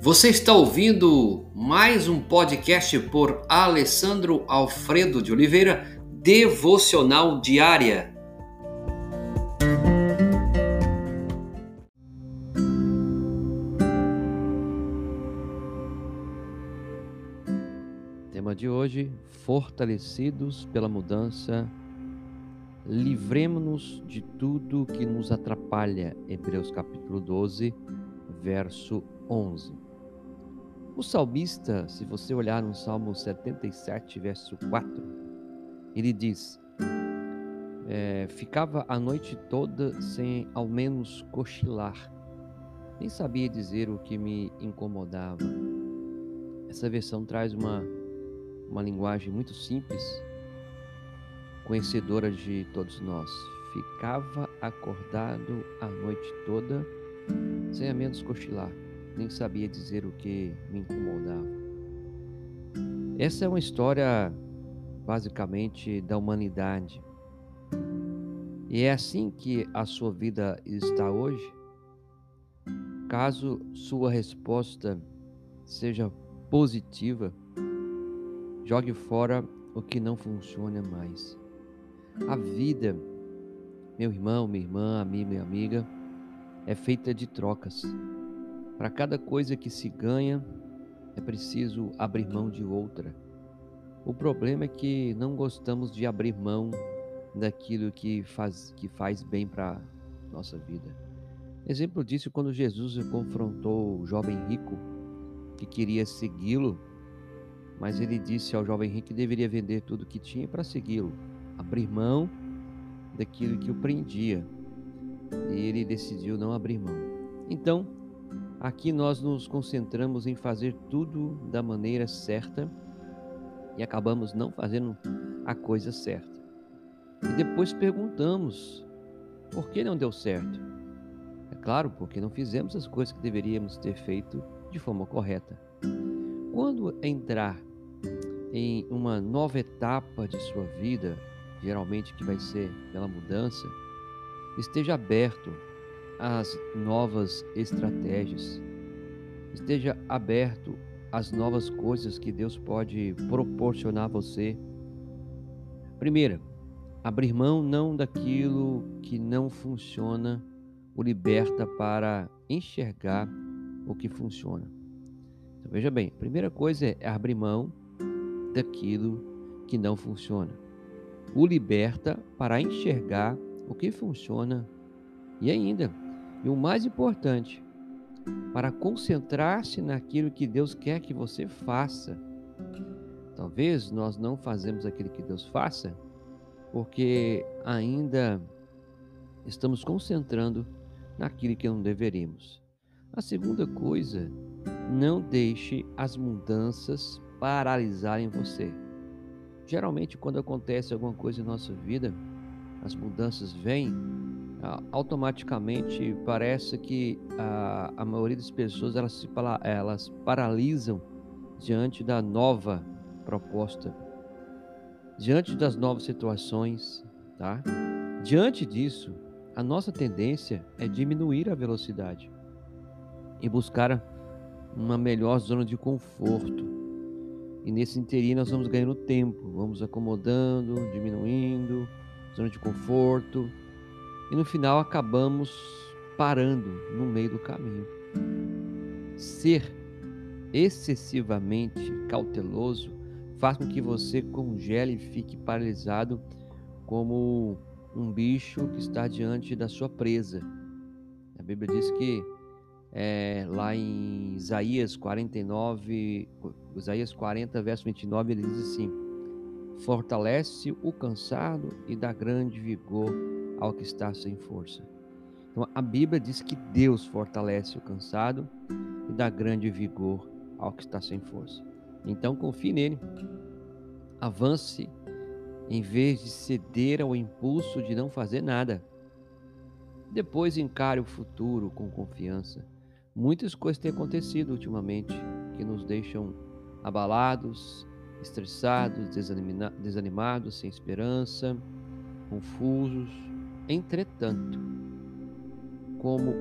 Você está ouvindo mais um podcast por Alessandro Alfredo de Oliveira, Devocional Diária. Tema de hoje: Fortalecidos pela mudança, livremos-nos de tudo que nos atrapalha. Hebreus capítulo 12, verso 11. O salmista, se você olhar no Salmo 77, verso 4, ele diz: é, Ficava a noite toda sem ao menos cochilar, nem sabia dizer o que me incomodava. Essa versão traz uma, uma linguagem muito simples, conhecedora de todos nós. Ficava acordado a noite toda sem ao menos cochilar nem sabia dizer o que me incomodava. Essa é uma história basicamente da humanidade. E é assim que a sua vida está hoje? Caso sua resposta seja positiva, jogue fora o que não funciona mais. A vida, meu irmão, minha irmã, amigo e amiga, é feita de trocas. Para cada coisa que se ganha, é preciso abrir mão de outra. O problema é que não gostamos de abrir mão daquilo que faz, que faz bem para nossa vida. Exemplo disso quando Jesus confrontou o jovem rico que queria segui-lo, mas ele disse ao jovem rico que deveria vender tudo que tinha para segui-lo, abrir mão daquilo que o prendia. E ele decidiu não abrir mão. Então, Aqui nós nos concentramos em fazer tudo da maneira certa e acabamos não fazendo a coisa certa. E depois perguntamos por que não deu certo. É claro, porque não fizemos as coisas que deveríamos ter feito de forma correta. Quando entrar em uma nova etapa de sua vida, geralmente que vai ser pela mudança, esteja aberto às novas estratégias. Esteja aberto às novas coisas que Deus pode proporcionar a você. Primeira, abrir mão não daquilo que não funciona o liberta para enxergar o que funciona. Então, veja bem, a primeira coisa é abrir mão daquilo que não funciona. O liberta para enxergar o que funciona e ainda e o mais importante, para concentrar-se naquilo que Deus quer que você faça. Talvez nós não fazemos aquilo que Deus faça porque ainda estamos concentrando naquilo que não deveríamos. A segunda coisa, não deixe as mudanças paralisarem você. Geralmente, quando acontece alguma coisa em nossa vida, as mudanças vêm automaticamente parece que a, a maioria das pessoas elas, se, elas paralisam diante da nova proposta, diante das novas situações, tá? Diante disso, a nossa tendência é diminuir a velocidade e buscar uma melhor zona de conforto. E nesse interim nós vamos ganhando tempo, vamos acomodando, diminuindo, zona de conforto, e no final acabamos parando no meio do caminho. Ser excessivamente cauteloso faz com que você congele e fique paralisado como um bicho que está diante da sua presa. A Bíblia diz que é, lá em Isaías 49, Isaías 40, verso 29, ele diz assim: Fortalece o cansado e dá grande vigor ao que está sem força. Então, a Bíblia diz que Deus fortalece o cansado e dá grande vigor ao que está sem força. Então, confie nele. Avance em vez de ceder ao impulso de não fazer nada. Depois encare o futuro com confiança. Muitas coisas têm acontecido ultimamente que nos deixam abalados, estressados, desanimados, sem esperança, confusos. Entretanto, como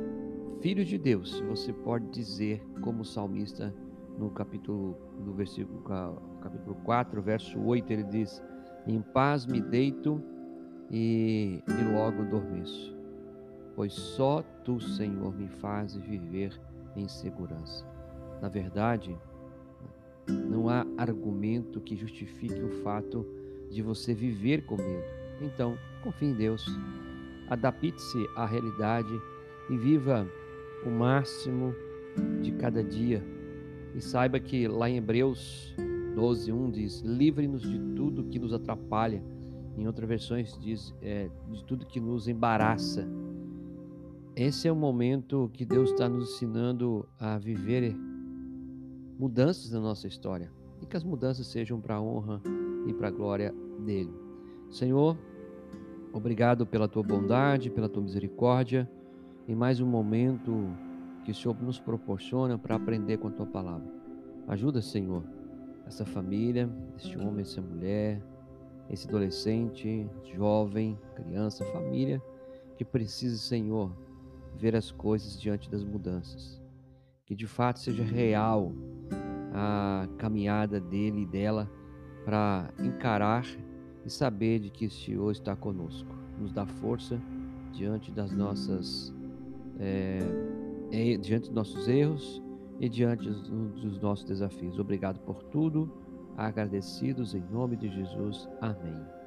filhos de Deus, você pode dizer, como o salmista, no capítulo, no versículo, capítulo 4, verso 8, ele diz: Em paz me deito e, e logo adormeço, pois só tu, Senhor, me fazes viver em segurança. Na verdade, não há argumento que justifique o fato de você viver com medo. Então, confie em Deus, adapte-se à realidade e viva o máximo de cada dia. E saiba que lá em Hebreus 12, 1 diz: Livre-nos de tudo que nos atrapalha. Em outras versões diz: é, de tudo que nos embaraça. Esse é o momento que Deus está nos ensinando a viver mudanças na nossa história e que as mudanças sejam para a honra e para a glória dele. Senhor, obrigado pela tua bondade, pela tua misericórdia e mais um momento que o Senhor nos proporciona para aprender com a tua palavra. Ajuda, Senhor, essa família, este homem, essa mulher, esse adolescente, jovem, criança, família que precisa, Senhor, ver as coisas diante das mudanças. Que de fato seja real a caminhada dele e dela para encarar e saber de que o Senhor está conosco. Nos dá força diante das nossas é, diante dos nossos erros e diante dos nossos desafios. Obrigado por tudo. Agradecidos em nome de Jesus. Amém.